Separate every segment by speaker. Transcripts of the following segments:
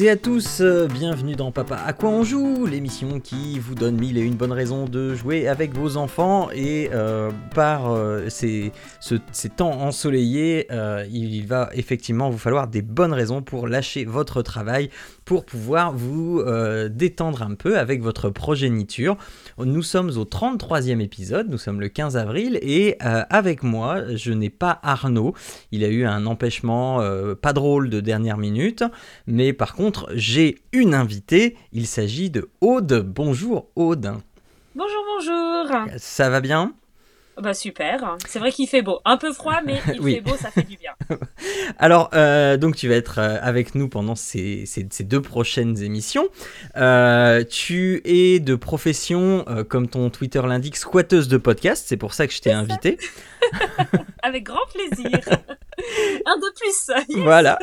Speaker 1: Et à tous, euh, bienvenue dans Papa à quoi on joue, l'émission qui vous donne mille et une bonnes raisons de jouer avec vos enfants et euh, par euh, ces, ce- ces temps ensoleillés, il va effectivement vous falloir des bonnes raisons pour lâcher votre travail, pour pouvoir vous détendre un peu avec votre progéniture. Nous sommes au 33e épisode, nous sommes le 15 avril et avec moi, je n'ai pas Arnaud, il a eu un empêchement pas drôle de dernière minute. Mais par contre, j'ai une invitée. Il s'agit de Aude. Bonjour Aude.
Speaker 2: Bonjour, bonjour.
Speaker 1: Ça va bien?
Speaker 2: Bah super. C'est vrai qu'il fait beau. Un peu froid, mais il
Speaker 1: Oui.
Speaker 2: fait beau, ça fait du bien.
Speaker 1: Alors, euh, donc tu vas être euh, avec nous pendant ces, ces- ces deux prochaines émissions. Euh, tu es de profession, euh, comme ton Twitter l'indique, squatteuse de podcast. C'est pour ça que je t'ai invité.
Speaker 2: Avec grand plaisir. Un de plus. Yes.
Speaker 1: Voilà.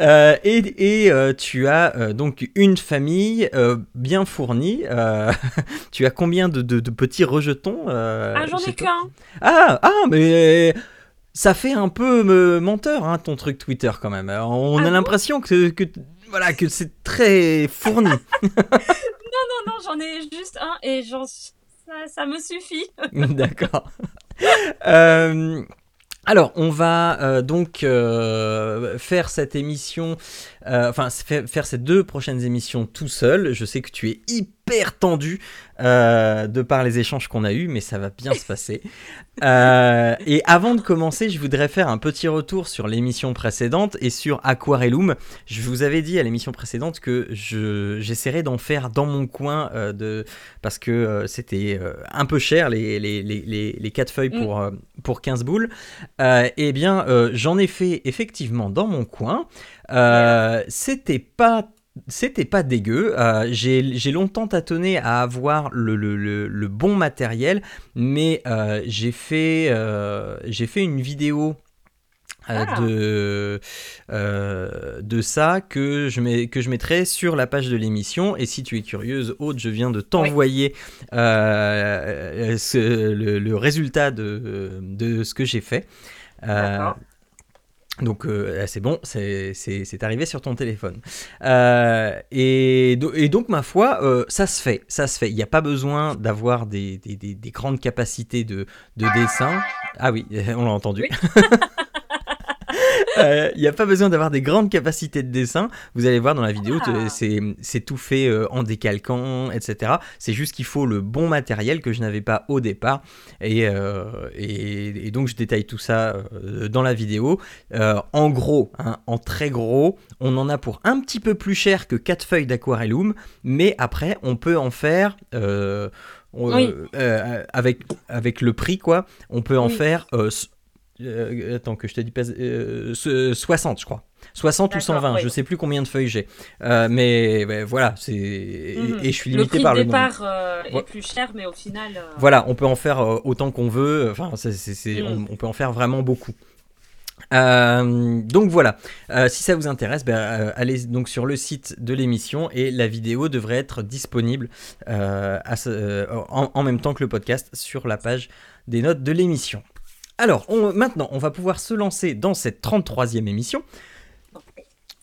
Speaker 1: Euh, et et, euh, tu as euh, donc une famille bien fournie. Tu as combien de, de- de petits rejetons
Speaker 2: Ah, j'en ai qu'un.
Speaker 1: Ah, ah, mais ça fait un peu me- menteur, hein, ton truc Twitter quand même. On
Speaker 2: Ah
Speaker 1: a l'impression que, que, voilà, que c'est très fourni.
Speaker 2: Non, non, j'en ai juste un et j'en... Ça, ça me suffit.
Speaker 1: D'accord. Euh, alors, on va euh, donc euh, faire cette émission, euh, enfin faire, ces deux prochaines émissions tout seul. Je sais que tu es hyper tendu euh, de par les échanges qu'on a eus, mais ça va bien se passer. Euh, et avant de commencer, je voudrais faire un petit retour sur l'émission précédente et sur Aquarellum. Je vous avais dit à l'émission précédente que je- j'essaierais d'en faire dans mon coin euh, de, parce que c'était un peu cher les, les, les, les, les 4 feuilles pour, euh, pour 15 boules. Eh bien, j'en ai fait effectivement dans mon coin. C'était pas. C'était pas dégueu. Euh, J'ai longtemps tâtonné à avoir le, le, le, le bon matériel, mais euh, j'ai fait, euh, j'ai fait une vidéo
Speaker 2: Ah.
Speaker 1: de, de ça que je, mets, que je mettrai sur la page de l'émission. Et si tu es curieuse, Aude, je viens de t'envoyer le résultat de, de ce que j'ai fait. Donc euh, c'est bon, c'est c'est- c'est arrivé sur ton téléphone. Euh, et, do- et donc ma foi, euh, ça se fait, ça se fait. Il n'y a pas besoin d'avoir des, des- des- des grandes capacités de, de dessin. Ah oui, on l'a entendu.
Speaker 2: Oui.
Speaker 1: Euh, Il n'y a pas besoin d'avoir des grandes capacités de dessin. Vous allez voir dans la vidéo,
Speaker 2: Ah.
Speaker 1: c'est tout fait euh, en décalquant, etc. C'est juste qu'il faut le bon matériel que je n'avais pas au départ. Et, euh, et, et donc je détaille tout ça euh, dans la vidéo. Euh, en gros, hein, en très gros, on en a pour un petit peu plus cher que 4 feuilles d'aquarellum, mais après on peut en faire...
Speaker 2: Oui.
Speaker 1: avec, avec le prix quoi, on peut en
Speaker 2: Oui.
Speaker 1: faire euh, euh, attends que je te dis pas euh, ce- 60 je crois. 60 ou
Speaker 2: D'accord,
Speaker 1: 120,
Speaker 2: oui.
Speaker 1: je sais plus combien de feuilles j'ai. Euh, mais voilà, c'est et,
Speaker 2: Mhm.
Speaker 1: et je suis
Speaker 2: Le
Speaker 1: limité
Speaker 2: prix
Speaker 1: par
Speaker 2: de
Speaker 1: le nombre.
Speaker 2: départ euh,
Speaker 1: Ouais.
Speaker 2: est plus cher, mais au final... euh,
Speaker 1: Voilà, on peut en faire euh, autant qu'on veut. Enfin, c'est- c'est- c'est-
Speaker 2: Mm.
Speaker 1: on, on peut en faire vraiment beaucoup. Euh, donc voilà, Euh, si ça vous intéresse, ben, euh, allez donc sur le site de l'émission et la vidéo devrait être disponible euh, à ce- euh, en, en même temps que le podcast sur la page des notes de l'émission. Alors on- maintenant, on va pouvoir se lancer dans cette 33e émission.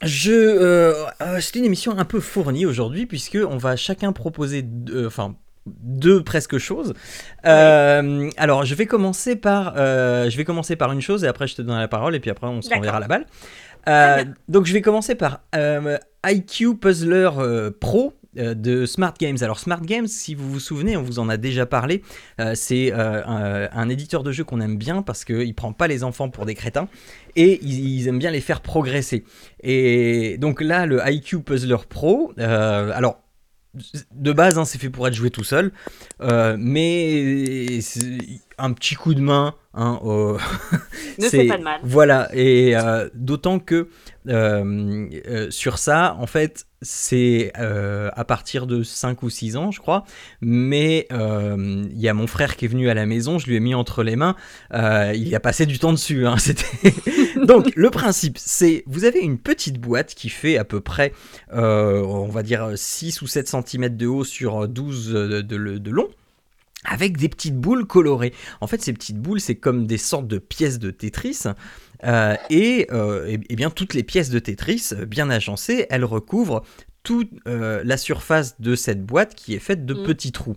Speaker 1: Je, euh, euh, c'est une émission un peu fournie aujourd'hui puisque on va chacun proposer, deux- enfin deux presque choses. Euh, alors je vais commencer par, euh, je vais commencer par une chose et après je te donne la parole et puis après on se renverra la balle. Euh, donc je vais commencer par euh, IQ Puzzler euh, Pro euh, de Smart Games. Alors Smart Games, si vous vous souvenez, on vous en a déjà parlé. euh, c'est euh, un, éditeur de jeux qu'on aime bien parce qu'il prend pas les enfants pour des crétins et ils, aiment bien les faire progresser. Et donc là, le IQ Puzzler Pro, euh, alors de base, hein, c'est fait pour être joué tout seul, euh, mais un petit coup de main. Hein, au-
Speaker 2: Ne fais pas de mal.
Speaker 1: Voilà, et euh, d'autant que euh, euh, sur ça, en fait, c'est à partir de 5 ou 6 ans, je crois. Mais il y a mon frère qui est venu à la maison, je lui ai mis entre les mains. il y a passé du temps dessus. hein, c'était- Donc, le principe, c'est vous avez une petite boîte qui fait à peu près, on va dire, 6 ou 7 cm de haut sur 12 de, de- de long. Avec des petites boules colorées. En fait, ces petites boules, c'est comme des sortes de pièces de Tetris. Euh, et, euh, et- bien toutes les pièces de Tetris, bien agencées, elles recouvrent toute euh, la surface de cette boîte qui est faite de
Speaker 2: Mm.
Speaker 1: petits trous.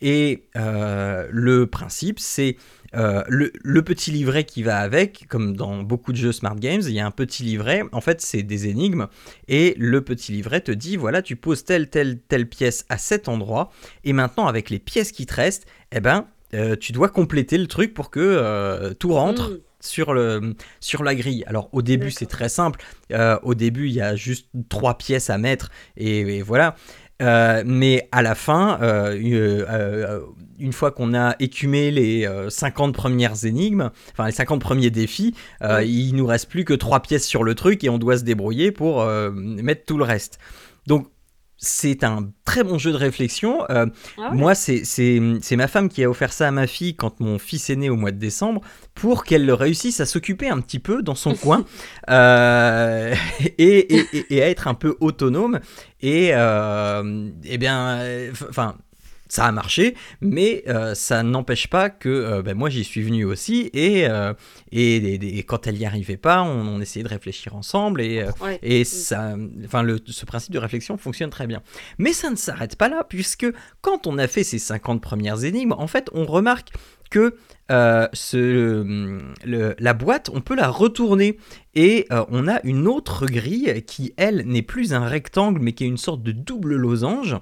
Speaker 1: Et euh, le principe, c'est euh, le, le petit livret qui va avec, comme dans beaucoup de jeux Smart Games, il y a un petit livret, en fait c'est des énigmes, et le petit livret te dit, voilà, tu poses telle, telle, telle pièce à cet endroit, et maintenant avec les pièces qui te restent, eh ben, tu dois compléter le truc pour que tout rentre
Speaker 2: Mm.
Speaker 1: Sur, le, sur la grille. Alors au début c'est très simple, Euh, au début il y a juste trois pièces à mettre et, et voilà. Euh, mais à la fin, euh, une fois qu'on a écumé les euh, 50 premières énigmes, enfin les 50 premiers défis,
Speaker 2: Ouais.
Speaker 1: il nous reste plus que trois pièces sur le truc et on doit se débrouiller pour mettre tout le reste. Donc c'est un très bon jeu de réflexion. Euh,
Speaker 2: Ah ouais.
Speaker 1: moi, c'est- ma femme qui a offert ça à ma fille quand mon fils est né au mois de décembre pour qu'elle réussisse à s'occuper un petit peu dans son coin euh, et, et- et- et à être un peu autonome. Et, euh, eh bien, enfin. Ça a marché, mais euh, ça n'empêche pas que euh, ben, moi j'y suis venu aussi et, euh, et, et- et quand elle n'y arrivait pas, on, on essayait de réfléchir ensemble et,
Speaker 2: Ouais.
Speaker 1: et ça, enfin, le, ce principe de réflexion fonctionne très bien. Mais ça ne s'arrête pas là, puisque quand on a fait ces 50 premières énigmes, en fait, on remarque que euh, ce, le- la boîte, on peut la retourner et euh, on a une autre grille qui, elle, n'est plus un rectangle, mais qui est une sorte de double losange.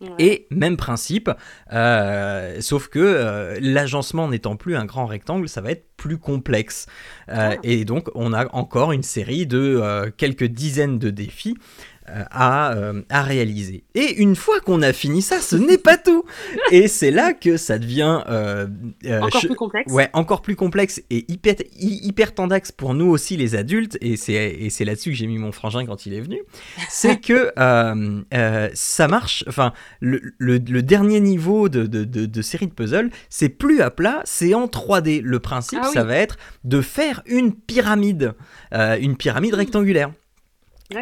Speaker 2: Ouais.
Speaker 1: Et même principe, euh, sauf que euh, l'agencement n'étant plus un grand rectangle, ça va être plus complexe. Euh,
Speaker 2: Ah.
Speaker 1: Et donc on a encore une série de quelques dizaines de défis à, euh, à réaliser. Et une fois qu'on a fini ça, ce n'est pas tout. Et c'est là que ça devient euh, euh,
Speaker 2: Encore plus complexe.
Speaker 1: Ouais, encore plus complexe et hyper, hy- hyper tendax pour nous aussi les adultes, et c'est, et c'est là-dessus que j'ai mis mon frangin quand il est venu, c'est que ça marche, enfin, le, le- le dernier niveau de, de, de- de série de puzzles, c'est plus à plat, c'est en 3D. Le principe,
Speaker 2: Ah oui.
Speaker 1: ça va être de faire une pyramide, une pyramide rectangulaire.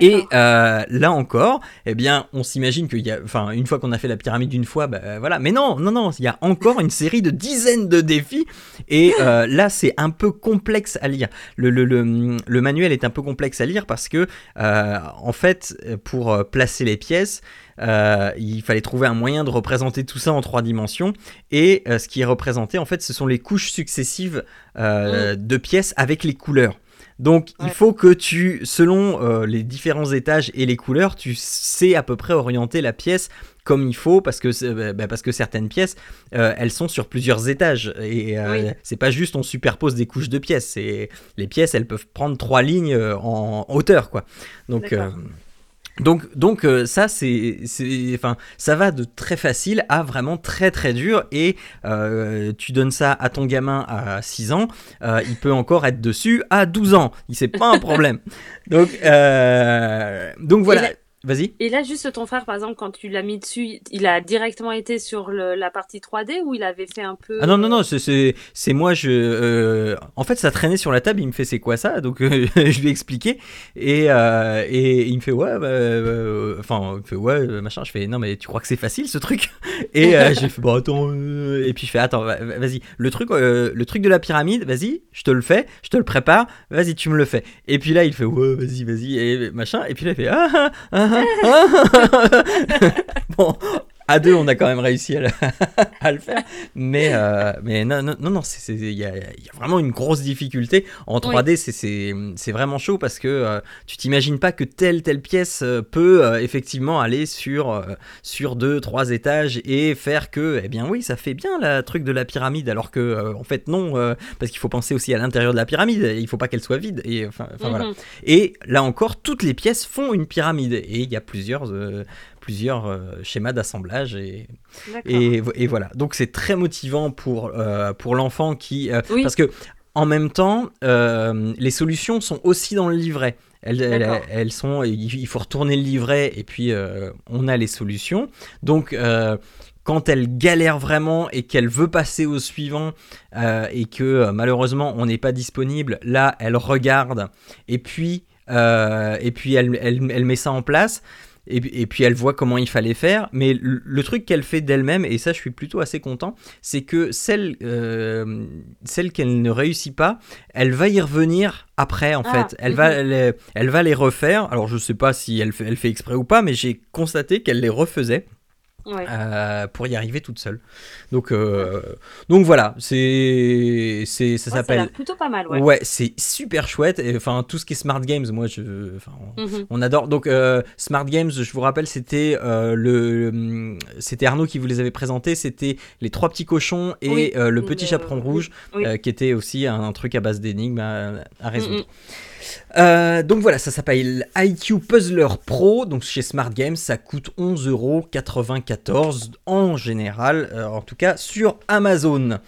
Speaker 1: Et euh, là encore, eh bien, on s'imagine qu'il y a, enfin, une fois qu'on a fait la pyramide une fois, bah, euh, voilà. Mais non, non, non, il y a encore une série de dizaines de défis. Et euh, là, c'est un peu complexe à lire. Le, le, le, le manuel est un peu complexe à lire parce que, euh, en fait, pour placer les pièces, euh, il fallait trouver un moyen de représenter tout ça en trois dimensions. Et euh, ce qui est représenté, en fait, ce sont les couches successives euh, de pièces avec les couleurs. Donc il faut que tu, selon euh, les différents étages et les couleurs, tu sais à peu près orienter la pièce comme il faut parce que bah, parce que certaines pièces euh, elles sont sur plusieurs étages. Et euh,
Speaker 2: Oui.
Speaker 1: c'est pas juste on superpose des couches de pièces. Les pièces elles peuvent prendre trois lignes euh, en hauteur quoi. Donc donc, donc euh, ça, c'est, enfin, ça va de très facile à vraiment très très dur. Et euh, tu donnes ça à ton gamin à 6 ans, euh, il peut encore être dessus à 12 ans. Il c'est pas un problème. donc, euh, donc voilà.
Speaker 2: là-
Speaker 1: Vas-y.
Speaker 2: Et là, juste ton frère, par exemple, quand tu l'as mis dessus, il a directement été sur le- la partie 3D ou il avait fait un peu.
Speaker 1: Ah non, non, non, c'est, moi, je. euh, en fait, ça traînait sur la table, il me fait c'est quoi ça? Donc, euh, je lui ai expliqué. Et, euh, et il me fait ouais, bah, euh, enfin, il me fait ouais, machin. Je fais non, mais tu crois que c'est facile ce truc? Et j'ai fait bon, attends. et puis je fais attends, va- vas-y, le truc, le truc de la pyramide, vas-y, je te le fais, je te le prépare, vas-y, tu me le fais. Et puis là, il fait ouais, vas-y, vas-y, et machin. Et puis là, il fait ah, ah, ah, ah, ah. bon. À deux, on a quand même réussi à le, à le faire. Mais, euh, mais non, non, non, il y y a vraiment une grosse difficulté. En 3D, c'est- c'est vraiment chaud parce que euh, tu t'imagines pas que telle, telle pièce euh, peut euh, effectivement aller sur, sur deux, trois étages et faire que, eh bien oui, ça fait bien le truc de la pyramide, alors que, en fait, non, parce qu'il faut penser aussi à l'intérieur de la pyramide, il faut pas qu'elle soit vide. Et, enfin, voilà.
Speaker 2: Mhm.
Speaker 1: Et là encore, toutes les pièces font une pyramide. Et il y a plusieurs, plusieurs euh, schémas d'assemblage et, et, et voilà. Donc c'est très motivant pour, euh, pour l'enfant qui... euh,
Speaker 2: Oui.
Speaker 1: Parce que en même temps, euh, les solutions sont aussi dans le livret. Elles, elles- sont, il faut retourner le livret et puis euh, on a les solutions. Donc euh, quand elle galère vraiment et qu'elle veut passer au suivant et que malheureusement on n'est pas disponible, là elle regarde et puis, et puis elle, elle- elle met ça en place. Et, puis- et puis elle voit comment il fallait faire, mais le, le truc qu'elle fait d'elle-même, et ça je suis plutôt assez content, c'est que celle, euh, celle qu'elle ne réussit pas, elle va y revenir après en
Speaker 2: Ah,
Speaker 1: fait. Elle, va, les, elle va les refaire. Alors je sais pas si elle fait, elle fait exprès ou pas, mais j'ai constaté qu'elle les refaisait
Speaker 2: Ouais.
Speaker 1: euh, pour y arriver toute seule. Donc, euh, donc voilà, c'est, c'est, ça
Speaker 2: Ouais,
Speaker 1: s'appelle.
Speaker 2: l'air plutôt pas mal, ouais.
Speaker 1: Ouais, c'est super chouette. Et, Enfin, tout ce qui est smart games, moi, je, enfin, on,
Speaker 2: Mhm.
Speaker 1: on adore. Donc, euh, smart games, je vous rappelle, c'était le, c'était Arnaud qui vous les avait présentés. C'était les trois petits cochons et
Speaker 2: Oui,
Speaker 1: le petit
Speaker 2: le-
Speaker 1: chaperon rouge,
Speaker 2: oui.
Speaker 1: qui était aussi un, un truc à base d'énigmes à, à résoudre. Euh, donc voilà, ça s'appelle IQ Puzzler Pro. Donc chez Smart Games, ça coûte 11,94€ en général, euh, en tout cas sur Amazon.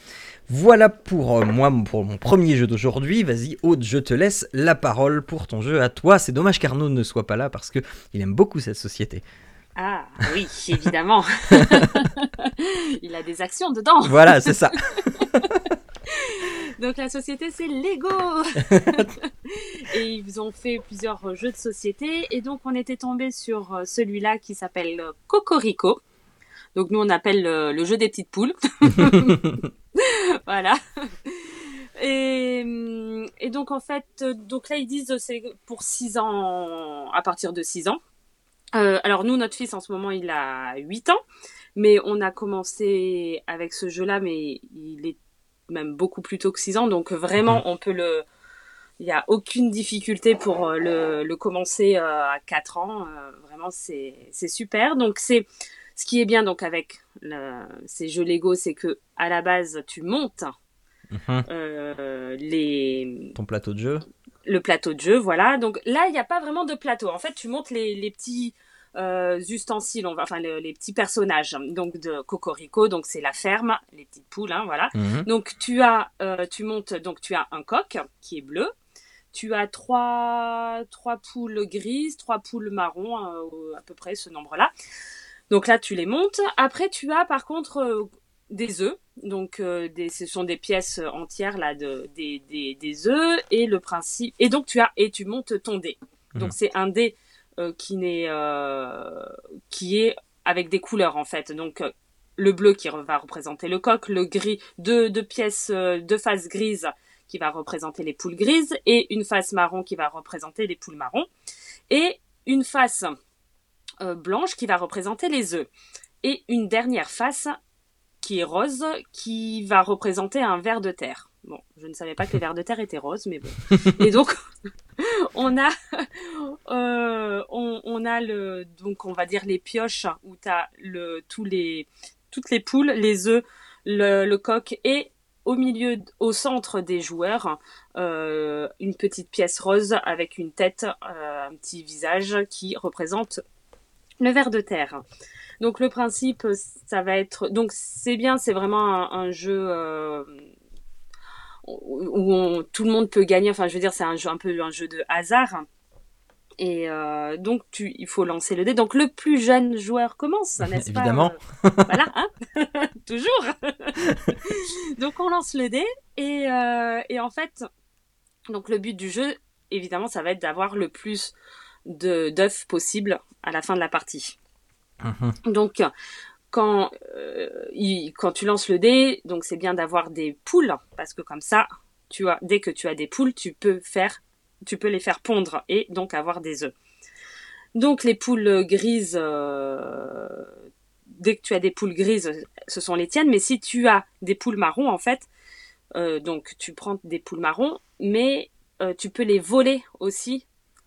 Speaker 1: Voilà pour euh, moi, pour mon premier jeu d'aujourd'hui. Vas-y, Aude, je te laisse la parole pour ton jeu à toi. C'est dommage qu'Arnaud ne soit pas là parce que il aime beaucoup cette société.
Speaker 2: Ah, oui, évidemment. Il a des actions dedans.
Speaker 1: Voilà, c'est ça.
Speaker 2: Donc la société c'est Lego et ils ont fait plusieurs jeux de société et donc on était tombé sur euh, celui-là qui s'appelle euh, Cocorico. Donc nous on appelle le jeu des petites poules. voilà. Et, et donc en fait, donc là ils disent c'est pour 6 ans, à partir de 6 ans. Euh, alors nous, notre fils en ce moment il a 8 ans, mais on a commencé avec ce jeu-là, mais il est même beaucoup plus tôt que 6 ans, donc vraiment on peut le... Il n'y a aucune difficulté pour euh, le, le commencer euh, à 4 ans, vraiment c'est c'est super. Donc c'est ce qui est bien donc avec le- ces jeux Lego, c'est que à la base tu montes
Speaker 1: Mhm.
Speaker 2: euh, les
Speaker 1: Ton plateau de jeu.
Speaker 2: le plateau de jeu, voilà. Donc là, il n'y a pas vraiment de plateau. En fait, tu montes les, les petits euh, ustensiles, on va, enfin le- les petits personnages. Donc de Cocorico, donc c'est la ferme, les petites poules, hein, voilà.
Speaker 1: Mhm.
Speaker 2: Donc tu as, euh, tu montes, donc tu as un coq qui est bleu. Tu as trois, trois poules grises, trois poules marron, à peu près ce nombre-là. Donc là, tu les montes. Après, tu as par contre euh, des œufs. Donc, euh, des, ce sont des pièces entières là de des, des, des œufs et le principe. Et donc tu as et tu montes ton dé. Donc
Speaker 1: Mhm.
Speaker 2: c'est un dé euh, qui n'est euh, qui est avec des couleurs en fait. Donc euh, le bleu qui va représenter le coq, le gris, deux, deux pièces, euh, deux faces grises qui va représenter les poules grises et une face marron qui va représenter les poules marron et une face euh, blanche qui va représenter les œufs et une dernière face qui est rose qui va représenter un ver de terre. Bon, je ne savais pas que les vers de terre étaient roses, mais bon. Et donc, on a, euh, on, on a le, donc on va dire les pioches où tu as le, tous les, toutes les poules, les œufs, le, le coq et au milieu, au centre des joueurs, euh, une petite pièce rose avec une tête, euh, un petit visage qui représente le ver de terre. Donc le principe, ça va être, donc c'est bien, c'est vraiment un, un jeu euh, où on- tout le monde peut gagner. Enfin, je veux dire, c'est un jeu un peu un jeu de hasard. Et euh, donc, tu, il faut lancer le dé. Donc, le plus jeune joueur commence, n'est-ce pas
Speaker 1: Évidemment.
Speaker 2: euh, Voilà, hein Toujours Donc, on lance le dé. Et, euh, et en fait, donc le but du jeu, évidemment, ça va être d'avoir le plus d'œufs possible à la fin de la partie.
Speaker 1: Mhm.
Speaker 2: Donc, quand, euh, il- quand tu lances le dé, donc c'est bien d'avoir des poules, parce que comme ça, tu as, dès que tu as des poules, tu peux faire, tu peux les faire pondre et donc avoir des œufs. Donc les poules grises, euh, dès que tu as des poules grises, ce sont les tiennes, mais si tu as des poules marron, en fait, euh, donc tu prends des poules marron, mais tu peux les voler aussi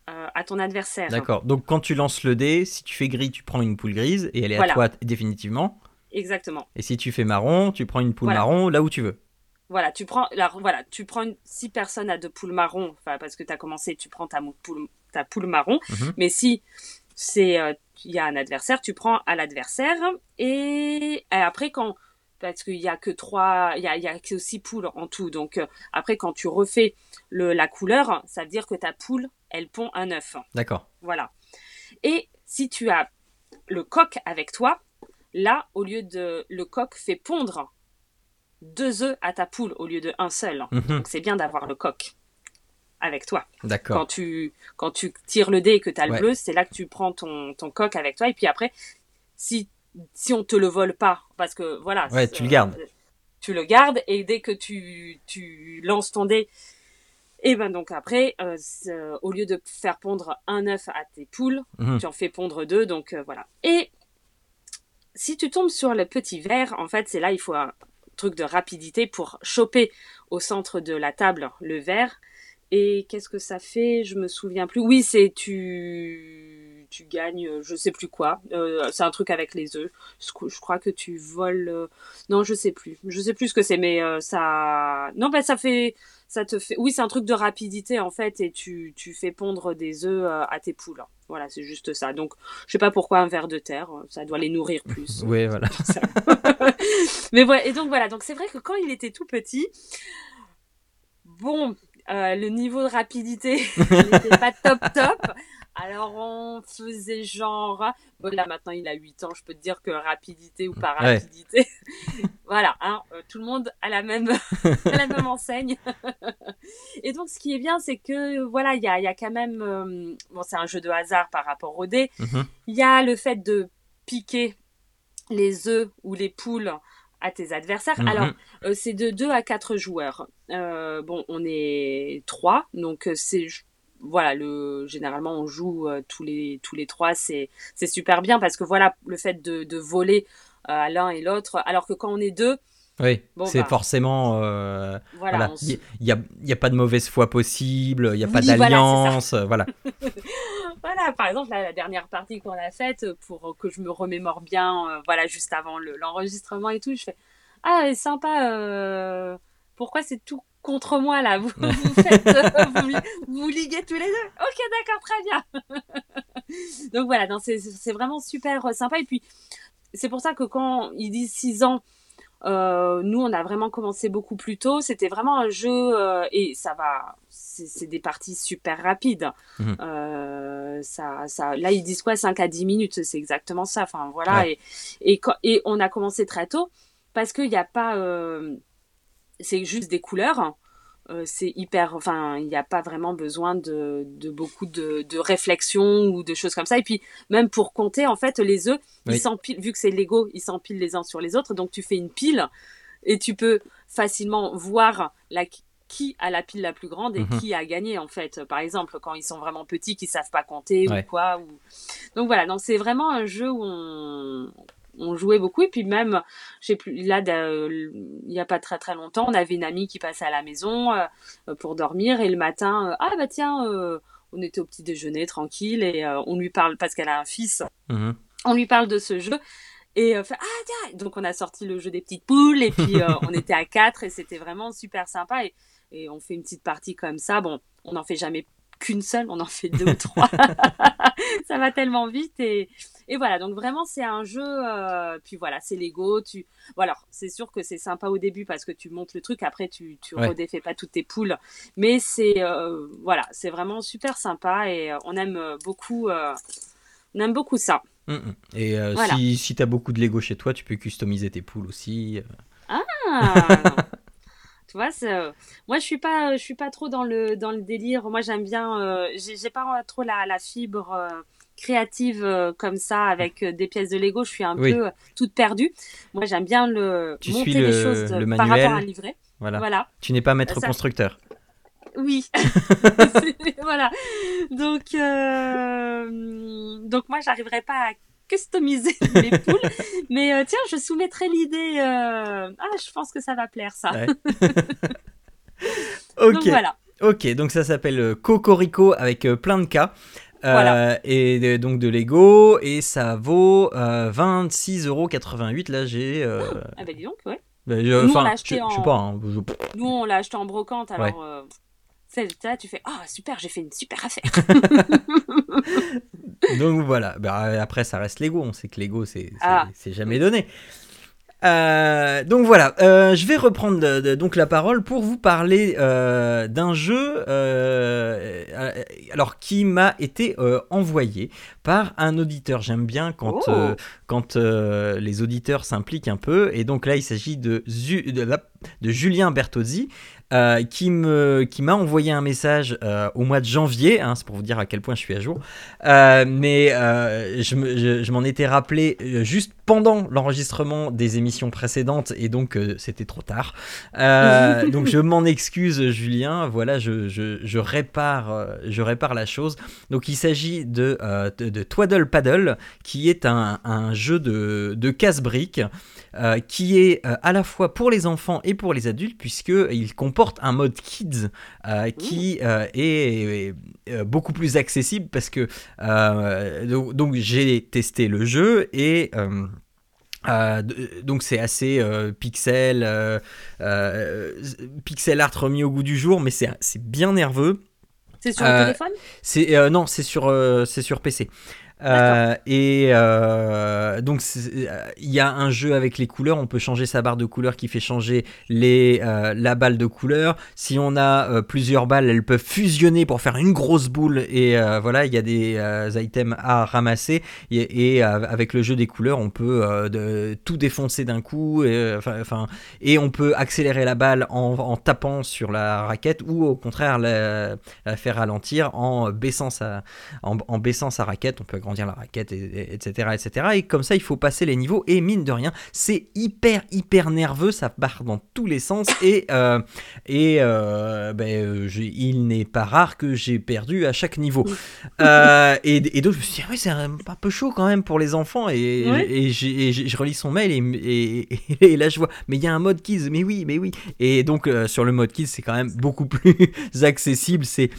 Speaker 2: euh, à ton adversaire.
Speaker 1: D'accord. Donc quand tu lances le dé, si tu fais gris, tu prends une poule grise et elle est
Speaker 2: Voilà.
Speaker 1: à toi définitivement.
Speaker 2: Exactement.
Speaker 1: Et si tu fais marron, tu prends une poule
Speaker 2: Voilà.
Speaker 1: marron là où tu veux.
Speaker 2: Voilà, tu prends, la, voilà, tu prends une- si personne a de poules marron, parce que tu as commencé, tu prends ta poule, ta poule marron.
Speaker 1: Mhm.
Speaker 2: Mais si c'est, euh, il y a un adversaire, tu prends à l'adversaire et, après quand parce qu'il y a que trois, il y a, il y a que six poules en tout. Donc euh, après quand tu refais le, la couleur, ça veut dire que ta poule, elle pond un œuf.
Speaker 1: D'accord.
Speaker 2: Voilà. Et si tu as le coq avec toi, là, au lieu de le coq fait pondre deux œufs à ta poule au lieu de un seul.
Speaker 1: Mhm.
Speaker 2: Donc c'est bien d'avoir le coq avec toi.
Speaker 1: D'accord.
Speaker 2: Quand tu, quand tu tires le dé et que tu as le
Speaker 1: Ouais.
Speaker 2: bleu, c'est là que tu prends ton, ton coq avec toi. Et puis après, si, si on te le vole pas, parce que voilà.
Speaker 1: Ouais, tu le gardes.
Speaker 2: Tu le gardes et dès que tu, tu lances ton dé, et ben donc après, euh, c'est- au lieu de faire pondre un œuf à tes poules,
Speaker 1: Mhm.
Speaker 2: tu en fais pondre deux, donc euh, voilà. Et si tu tombes sur le petit verre, en fait, c'est là il faut un truc de rapidité pour choper au centre de la table le verre. Et qu'est-ce que ça fait? Je me souviens plus. Oui, c'est tu tu gagnes, euh, je sais plus quoi. Euh, c'est un truc avec les œufs. Je, cro- je crois que tu voles. euh, Non, je sais plus. Je sais plus ce que c'est, mais euh, ça. Non, ben ça fait, ça te fait. Oui, c'est un truc de rapidité en fait, et tu tu fais pondre des œufs à tes poules. Voilà, c'est juste ça. Donc, je sais pas pourquoi un ver de terre. Ça doit les nourrir plus.
Speaker 1: Oui, voilà.
Speaker 2: Mais voilà, et donc voilà, donc c'est vrai que quand il était tout petit, bon, euh, le niveau de rapidité n'était pas top top. Alors on faisait genre, bon là maintenant il a 8 ans, je peux te dire que rapidité ou pas
Speaker 1: Ouais.
Speaker 2: rapidité, voilà, hein, euh, tout le monde a la même, a la même enseigne. Et donc ce qui est bien, c'est que voilà, il y a, y a quand même, euh, bon c'est un jeu de hasard par rapport au dé,
Speaker 1: Mhm.
Speaker 2: il y a le fait de piquer les œufs ou les poules à tes adversaires.
Speaker 1: Mhm.
Speaker 2: Alors, euh, c'est de 2 à 4 joueurs. Euh, bon, on est 3, donc c'est voilà, le généralement on joue euh, tous les tous les trois, c'est c'est super bien parce que voilà, le fait de, de voler euh, à l'un et l'autre, alors que quand on est deux,
Speaker 1: Oui,
Speaker 2: Bon,
Speaker 1: c'est
Speaker 2: bah.
Speaker 1: forcément. euh,
Speaker 2: voilà,
Speaker 1: voilà. Il n'y a, a pas de mauvaise foi possible, il n'y a pas
Speaker 2: Oui, voilà,
Speaker 1: d'alliance. euh, voilà.
Speaker 2: Voilà, par exemple, là, la dernière partie qu'on a faite, pour que je me remémore bien, euh, voilà, juste avant le- l'enregistrement et tout, je fais Ah, c'est sympa, euh, pourquoi c'est tout contre moi là Vous, vous faites, euh, vous, li- vous liguez tous les deux Ok, d'accord, très bien. Donc voilà, c'est vraiment super euh, sympa. Et puis, c'est pour ça que quand ils disent 6 ans, euh, nous, on a vraiment commencé beaucoup plus tôt. C'était vraiment un jeu euh, et ça va. C'est des parties super rapides.
Speaker 1: Mhm.
Speaker 2: Euh, ça, ça, là, ils disent quoi 5 à 10 minutes, c'est exactement ça. Enfin, voilà.
Speaker 1: Ouais.
Speaker 2: Et, et, et on a commencé très tôt parce qu'il n'y a pas. C'est juste des couleurs. Euh, c'est hyper. Enfin, il n'y a pas vraiment besoin de, de beaucoup de, de réflexion ou de choses comme ça. Et puis, même pour compter, en fait, les œufs,
Speaker 1: Oui.
Speaker 2: ils s'empilent, vu que c'est Lego, ils s'empilent les uns sur les autres. Donc, tu fais une pile et tu peux facilement voir la, qui a la pile la plus grande et
Speaker 1: Mhm.
Speaker 2: qui a gagné, en fait. Par exemple, quand ils sont vraiment petits, qui savent pas compter
Speaker 1: Ouais.
Speaker 2: ou quoi. Ou... Donc, voilà. Donc, c'est vraiment un jeu où on, on jouait beaucoup. Et puis, même, je sais plus, là, il y a pas très très longtemps, on avait une amie qui passait à la maison euh, pour dormir. Et le matin, euh, ah bah tiens, euh, on était au petit déjeuner tranquille et euh, on lui parle parce qu'elle a un fils.
Speaker 1: Mhm.
Speaker 2: on lui parle de ce jeu. Et euh, fait ah tiens! Donc on a sorti le jeu des petites poules. Et puis euh, on était à quatre. Et c'était vraiment super sympa. Et, et on fait une petite partie comme ça. Bon on n'en fait jamais qu'une seule. On en fait deux ou trois. Ça va tellement vite. Et, et voilà donc vraiment c'est un jeu euh, puis voilà c'est Lego tu voilà c'est sûr que c'est sympa au début parce que tu montes le truc après tu tu
Speaker 1: Ouais.
Speaker 2: redéfais pas toutes tes poules mais c'est euh, voilà c'est vraiment super sympa et euh, on aime beaucoup euh, on aime beaucoup ça
Speaker 1: Mhm. Et euh,
Speaker 2: Voilà.
Speaker 1: si, si tu as beaucoup de Lego chez toi, tu peux customiser tes poules aussi.
Speaker 2: Ah, tu vois, moi je suis pas, je suis pas trop dans le dans le délire. Moi j'aime bien, euh, j'ai j'ai pas trop la, la fibre euh, créative euh, comme ça avec euh, des pièces de Lego. Je suis un
Speaker 1: Oui.
Speaker 2: peu euh, toute perdue. Moi j'aime bien le
Speaker 1: Tu
Speaker 2: monter
Speaker 1: suis
Speaker 2: les
Speaker 1: le-
Speaker 2: choses euh,
Speaker 1: le
Speaker 2: par rapport à un livret.
Speaker 1: Voilà.
Speaker 2: Voilà.
Speaker 1: Tu n'es pas maître
Speaker 2: Ça-
Speaker 1: constructeur.
Speaker 2: Oui. voilà. Donc, donc moi, j'arriverai pas à customiser mes poules, mais tiens, je soumettrai l'idée. Ah, je pense que ça va plaire ça.
Speaker 1: Ouais.
Speaker 2: Donc
Speaker 1: ok.
Speaker 2: voilà.
Speaker 1: Ok, donc ça s'appelle Cocorico avec plein de cas. Euh,
Speaker 2: Voilà.
Speaker 1: Et de- donc de Lego, et ça vaut euh, 26,88€. Là, j'ai. euh,
Speaker 2: Ah bah dis donc, ouais.
Speaker 1: bah, je-
Speaker 2: Nous, on
Speaker 1: enfin,
Speaker 2: l'a
Speaker 1: je,
Speaker 2: acheté
Speaker 1: je sais
Speaker 2: en-
Speaker 1: pas. hein, je-
Speaker 2: Nous, on l'a acheté en brocante, alors.
Speaker 1: Ouais.
Speaker 2: euh, c'est là, tu fais Ah, super, j'ai fait une super affaire.
Speaker 1: donc voilà. Bah, après, ça reste Lego. On sait que Lego, c'est
Speaker 2: Ah.
Speaker 1: c'est jamais donné. Euh, donc voilà, euh, je vais reprendre de- de- donc la parole pour vous parler euh, d'un jeu alors qui m'a été envoyé par un auditeur. J'aime bien quand
Speaker 2: Oh.
Speaker 1: quand les auditeurs s'impliquent un peu et donc là il s'agit de, de, de Julien Bertozzi. Euh, qui me qui m'a envoyé un message euh, au mois de janvier, hein, c'est pour vous dire à quel point je suis à jour. Euh, mais je, me- je- je m'en étais rappelé juste pendant l'enregistrement des émissions précédentes et donc c'était trop tard. Donc je m'en excuse Julien, voilà, je, répare, je répare la chose. Donc il s'agit de, de, de Twaddle Paddle qui est un, un jeu de, de casse-briques. Euh, qui est euh, à la fois pour les enfants et pour les adultes puisque il comporte un mode kids euh, qui est, est, beaucoup plus accessible parce que donc, donc j'ai testé le jeu et euh, donc c'est assez euh, pixel, euh, pixel art remis au goût du jour, mais c'est bien nerveux.
Speaker 2: C'est sur le téléphone?
Speaker 1: C'est non, c'est sur c'est sur PC. Euh, et euh, donc euh, il y a un jeu avec les couleurs, on peut changer sa barre de couleurs qui fait changer les, la balle de couleur. Si on a plusieurs balles, elles peuvent fusionner pour faire une grosse boule. Et voilà, il y a des items à ramasser. Et, avec le jeu des couleurs, on peut tout défoncer d'un coup. Et, enfin, et on peut accélérer la balle en, tapant sur la raquette ou au contraire la, la faire ralentir en baissant sa, en, en baissant sa raquette, on peut agrandir la raquette, et, et- etc., etc. Et comme ça, il faut passer les niveaux. Et mine de rien, c'est hyper, hyper nerveux. Ça part dans tous les sens. Et, euh, et euh, ben, euh, il n'est pas rare que j'ai perdu à chaque niveau. Euh, et, et donc, je me suis dit, ah ouais, c'est un, un peu chaud quand même pour les enfants. Et,
Speaker 2: Ouais.
Speaker 1: je relis son mail. Et, là, je vois, mais il y a un mode kids. Mais oui, mais oui. Et donc, sur le mode kids, c'est quand même beaucoup plus accessible. C'est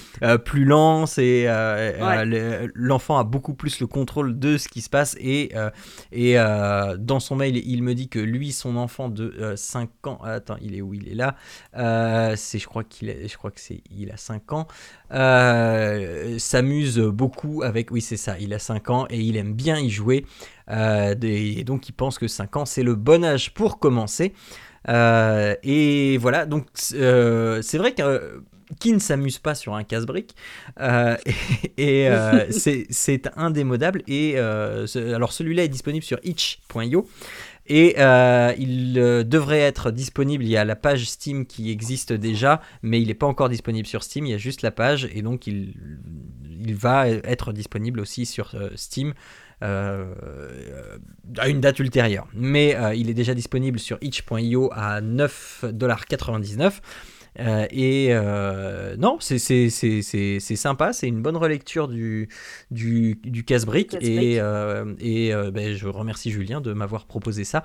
Speaker 1: plus lent. C'est le- l'enfant a beaucoup plus le contrôle de ce qui se passe et euh, et euh, dans son mail il me dit que lui son enfant de euh, 5 ans attends il est où? Il est là. Euh, c'est je crois qu'il est je crois que c'est il a 5 ans. Euh, s'amuse beaucoup avec oui c'est ça il a 5 ans et il aime bien y jouer. Euh, et donc il pense que 5 ans c'est le bon âge pour commencer. Euh, et voilà donc euh, c'est vrai que euh, qui ne s'amuse pas sur un casse-brique euh, et, et, euh, c'est indémodable et euh, ce- alors celui-là est disponible sur itch.io et il devrait être disponible il y a la page Steam qui existe déjà mais il n'est pas encore disponible sur Steam il y a juste la page et donc il, il va être disponible aussi sur Steam euh, à une date ultérieure. Mais euh, il est déjà disponible sur itch.io à 9,99$ euh, et euh, non, c'est sympa, c'est une bonne relecture du, du, du casse-brique. Et, euh, et ben, je remercie Julien de m'avoir proposé ça.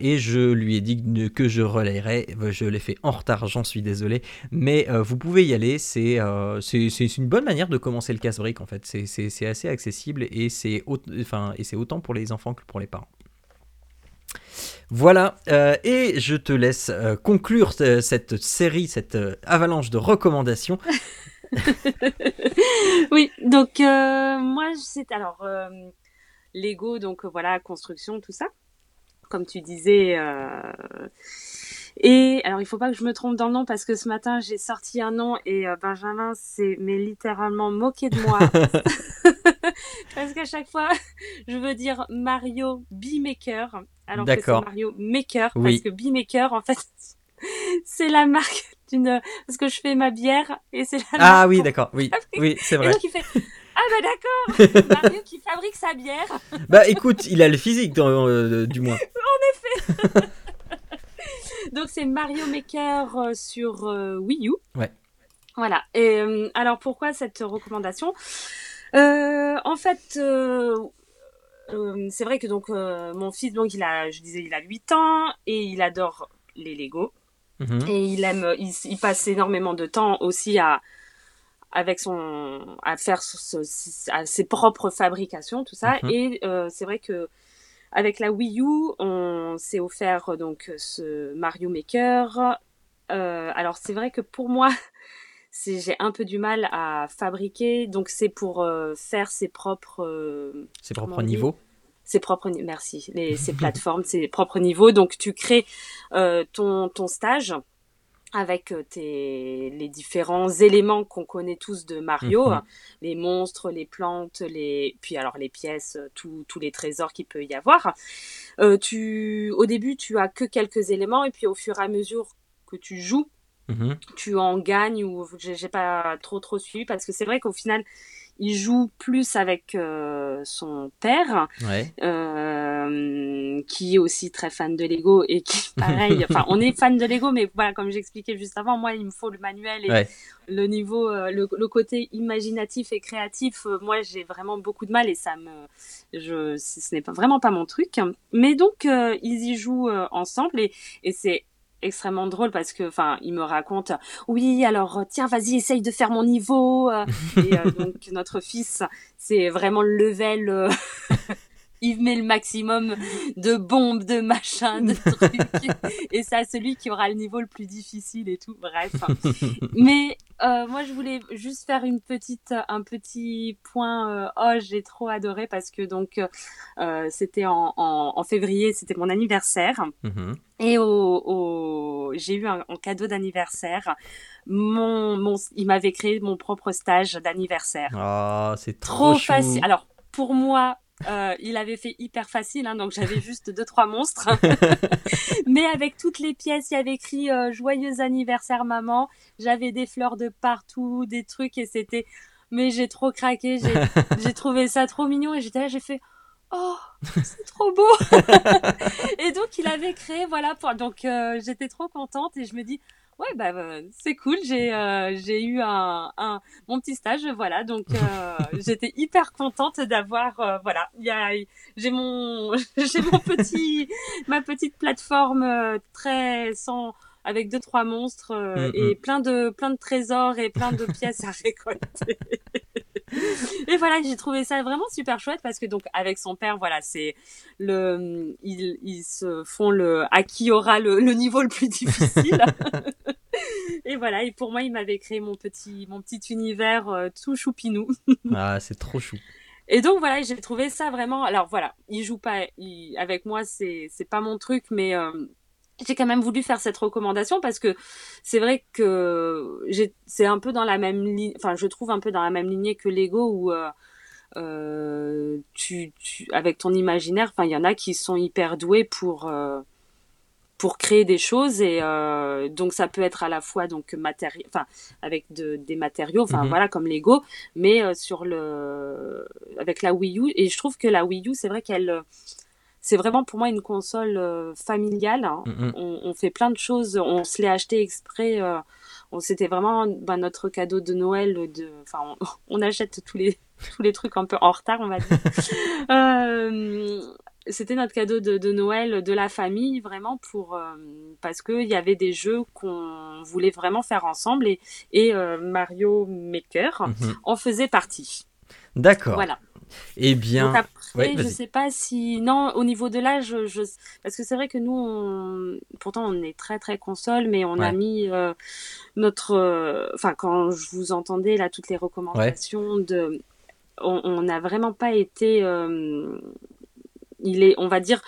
Speaker 1: Et je lui ai dit que- je relayerais. Je l'ai fait en retard, j'en suis désolé. Mais vous pouvez y aller. C'est une bonne manière de commencer le casse-brique en fait. C'est- assez accessible et c'est au- enfin, et c'est autant pour les enfants que pour les parents. Voilà, euh, et je te laisse euh, conclure ce- cette série, cette euh, avalanche de recommandations.
Speaker 2: Oui, donc euh, moi c'est alors euh, Lego, donc euh, voilà construction tout ça, comme tu disais. euh, Et alors il faut pas que je me trompe dans le nom parce que ce matin j'ai sorti un nom et euh, Benjamin s'est mais littéralement moqué de moi parce qu'à chaque fois je veux dire Mario B-Maker alors que c'est. Mario Maker
Speaker 1: Oui.
Speaker 2: parce que B-Maker en fait c'est la marque d'une parce que je fais ma bière et c'est la
Speaker 1: Ah
Speaker 2: marque
Speaker 1: oui, d'accord, oui, oui, c'est
Speaker 2: et
Speaker 1: vrai.
Speaker 2: donc il fait Ah bah d'accord Mario qui fabrique sa bière
Speaker 1: Bah écoute, il a le physique, dans- euh, du moins.
Speaker 2: Donc c'est Mario Maker euh, sur euh, Wii U.
Speaker 1: Ouais.
Speaker 2: Voilà. Et alors pourquoi cette recommandation? En fait, euh, euh, c'est vrai que donc euh, mon fils, donc il a, je disais, il a 8 ans et il adore les Lego
Speaker 1: Mhm.
Speaker 2: et il aime, il, il passe énormément de temps aussi à avec son à faire ce- ce- à ses propres fabrications tout ça
Speaker 1: Mhm.
Speaker 2: et euh, c'est vrai que avec la Wii U on s'est offert euh, donc ce Mario Maker Euh, alors c'est vrai que pour moi j'ai un peu du mal à fabriquer. Donc c'est pour euh, faire ses propres
Speaker 1: euh, ses propres niveaux.
Speaker 2: Ses propres merci les ses plateformes, ses propres niveaux. Donc tu crées euh, ton ton stage avec tes les différents éléments qu'on connaît tous de Mario, mhm. les monstres, les plantes, les puis alors les pièces, tous tous les trésors qu'il peut y avoir. tu au début tu as que quelques éléments et puis au fur et à mesure que tu joues Mhm. tu en gagnes ou j'ai pas trop trop suivi parce que c'est vrai qu'au final il joue plus avec euh, son père euh, qui est aussi très fan de Lego et qui pareil enfin on est fan de Lego mais voilà comme j'expliquais juste avant moi il me faut le manuel et le niveau euh, le, côté imaginatif et créatif moi j'ai vraiment beaucoup de mal et ça me je ce n'est pas vraiment pas mon truc. Mais donc ils y jouent ensemble et, et c'est extrêmement drôle parce que enfin il me raconte oui alors tiens vas-y essaye de faire mon niveau euh. et euh, donc notre fils c'est vraiment le level euh, il met le maximum de bombes, de machins, de trucs. et c'est celui qui aura le niveau le plus difficile et tout. Bref. Mais euh, moi, je voulais juste faire une petite, un petit point. Euh, oh, j'ai trop adoré parce que donc euh, c'était en, en, en, février, c'était mon anniversaire. Mm-hmm. Et au, au j'ai eu un, cadeau d'anniversaire. Mon, mon, il m'avait créé mon propre stage d'anniversaire.
Speaker 1: Ah, c'est trop, trop facile.
Speaker 2: Alors pour moi, euh, il avait fait hyper facile, hein, donc j'avais juste deux trois monstres. Mais avec toutes les pièces, il y avait écrit euh, joyeux anniversaire maman. J'avais des fleurs de partout, des trucs et c'était. Mais j'ai trop craqué, j'ai trouvé ça trop mignon et j'étais là, j'ai fait. Oh, c'est trop beau! et donc, il avait créé, voilà, pour... donc euh, j'étais trop contente et je me dis, Ouais, bah, bah, c'est cool. J'ai euh, j'ai eu un, un mon petit stage, voilà. Donc euh, j'étais hyper contente d'avoir euh, voilà. Il y a j'ai mon j'ai mon petit ma petite plateforme euh, très sans avec deux trois monstres euh, mm, et mm. plein de plein de trésors et plein de pièces à récolter. Et voilà, j'ai trouvé ça vraiment super chouette parce que donc avec son père, voilà, c'est le ils, ils se font le à qui aura le, le niveau le plus difficile. et voilà, et pour moi, il m'avait créé mon petit mon petit univers euh, tout choupinou.
Speaker 1: ah, c'est trop chou.
Speaker 2: Et donc voilà, j'ai trouvé ça vraiment. Alors voilà, il joue pas avec moi, c'est c'est pas mon truc, mais euh, j'ai quand même voulu faire cette recommandation parce que c'est vrai que c'est un peu dans la même ligne, enfin je trouve un peu dans la même lignée que Lego où euh, euh, tu, tu, avec ton imaginaire, enfin il y en a qui sont hyper doués pour euh, pour créer des choses et donc ça peut être à la fois donc matériel, enfin avec de, des matériaux, enfin mhm. voilà comme Lego, mais sur le avec la Wii U et je trouve que la Wii U c'est vrai qu'elle c'est vraiment pour moi une console euh, familiale. Hein. Mm, mm. On, fait plein de choses. On se l'est acheté exprès. Euh, c'était vraiment ben, notre cadeau de Noël. De, enfin, on, achète tous les tous les trucs un peu en retard, on va dire. Euh, c'était notre cadeau de, Noël de la famille, vraiment pour parce que il y avait des jeux qu'on voulait vraiment faire ensemble et, et Mario Maker mm-hmm. en faisait partie.
Speaker 1: D'accord.
Speaker 2: Voilà.
Speaker 1: Eh bien,
Speaker 2: après, je sais pas si non au niveau de l'âge, je... parce que c'est vrai que nous, on... pourtant on est très très console, mais on a mis euh, notre, euh, enfin quand je vous entendais là toutes les recommandations de, on n'a vraiment pas été euh, il est, on va dire,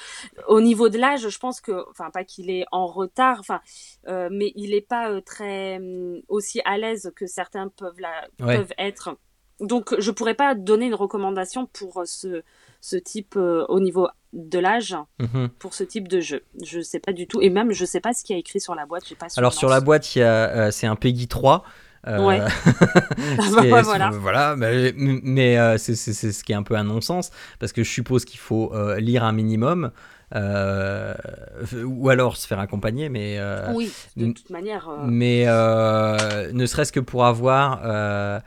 Speaker 2: au niveau de l'âge, je pense que, enfin, pas qu'il est en retard, enfin, mais il n'est pas très aussi à l'aise que certains peuvent, la, peuvent être donc, je pourrais pas donner une recommandation pour ce, ce type euh, au niveau de l'âge mhm. pour ce type de jeu. Je sais pas du tout. Et même, je sais pas ce qu'il y a écrit sur la boîte. Pas
Speaker 1: Alors, sur la boîte, il y a, euh, c'est un Peggy 3.
Speaker 2: Euh, ouais.
Speaker 1: bah, voilà. voilà. mais, mais c'est ce qui est un peu un non-sens parce que je suppose qu'il faut lire un minimum. Euh, ou alors se faire accompagner, mais
Speaker 2: euh, oui, de toute manière. Euh,
Speaker 1: mais ne serait-ce que pour avoir,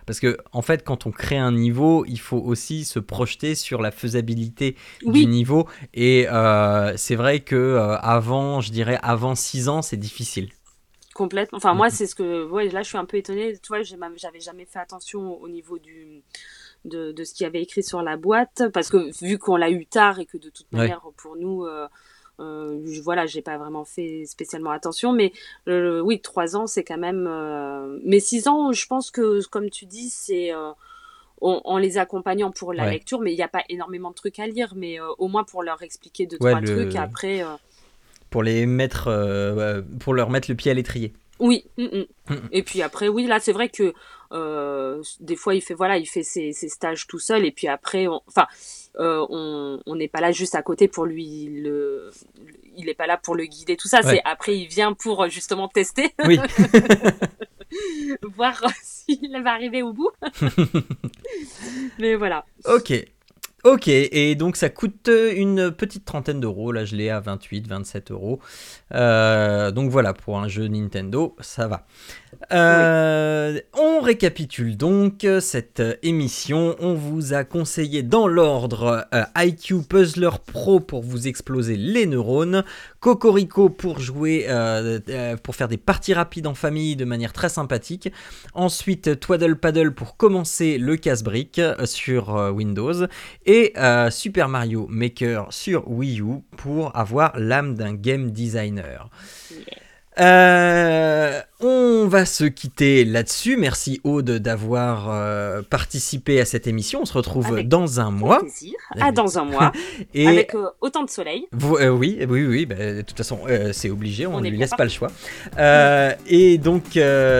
Speaker 1: parce que en fait, quand on crée un niveau, il faut aussi se projeter sur la faisabilité du niveau, et c'est vrai que avant, je dirais avant 6 ans, c'est difficile
Speaker 2: complètement. Enfin, moi, c'est ce que. Ouais, là, je suis un peu étonnée. Tu vois, j'avais jamais fait attention au niveau du, de, de ce qu'il y avait écrit sur la boîte, parce que vu qu'on l'a eu tard et que de toute manière, pour nous, euh, euh, voilà, j'ai pas vraiment fait spécialement attention, mais euh, oui, trois ans, c'est quand même. Euh, mais six ans, je pense que, comme tu dis, c'est en, les accompagnant pour la lecture, mais il n'y a pas énormément de trucs à lire, mais au moins pour leur expliquer deux trois trucs. Après.
Speaker 1: Pour les mettre, pour leur mettre le pied à l'étrier.
Speaker 2: Oui. Mm, mm. Mm, et puis après, oui, là, c'est vrai que des fois, il fait voilà, il fait ses, ses stages tout seul, et puis après, enfin euh, on n'est pas là juste à côté pour lui le, il n'est pas là pour le guider tout ça. C'est après il vient pour justement tester, oui. voir s'il va arriver au bout. Mais voilà.
Speaker 1: Ok. Ok, et donc ça coûte une petite trentaine d'euros. Là, je l'ai à 28, 27 euros. Euh, donc voilà, pour un jeu Nintendo, ça va. Euh, on récapitule donc cette émission. On vous a conseillé dans l'ordre euh, IQ Puzzler Pro pour vous exploser les neurones, Cocorico pour jouer, euh, pour faire des parties rapides en famille de manière très sympathique. Ensuite, Twaddle Paddle pour commencer le casse-brique sur Windows et Super Mario Maker sur Wii U pour avoir l'âme d'un game designer. Euh, on va se quitter là-dessus. Merci Aude d'avoir euh, participé à cette émission. On se retrouve dans un mois.
Speaker 2: Plaisir. Ah, dans un mois. Et avec euh, autant de soleil.
Speaker 1: oui, oui, oui. Bah, de toute façon, c'est obligé. On ne lui laisse pas, le choix. et donc,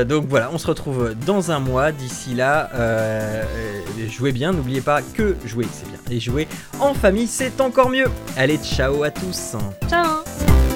Speaker 1: donc voilà, on se retrouve dans un mois. D'ici là, jouez bien. N'oubliez pas que jouer, c'est bien. Et jouer en famille, c'est encore mieux. Allez, ciao à tous.
Speaker 2: Ciao.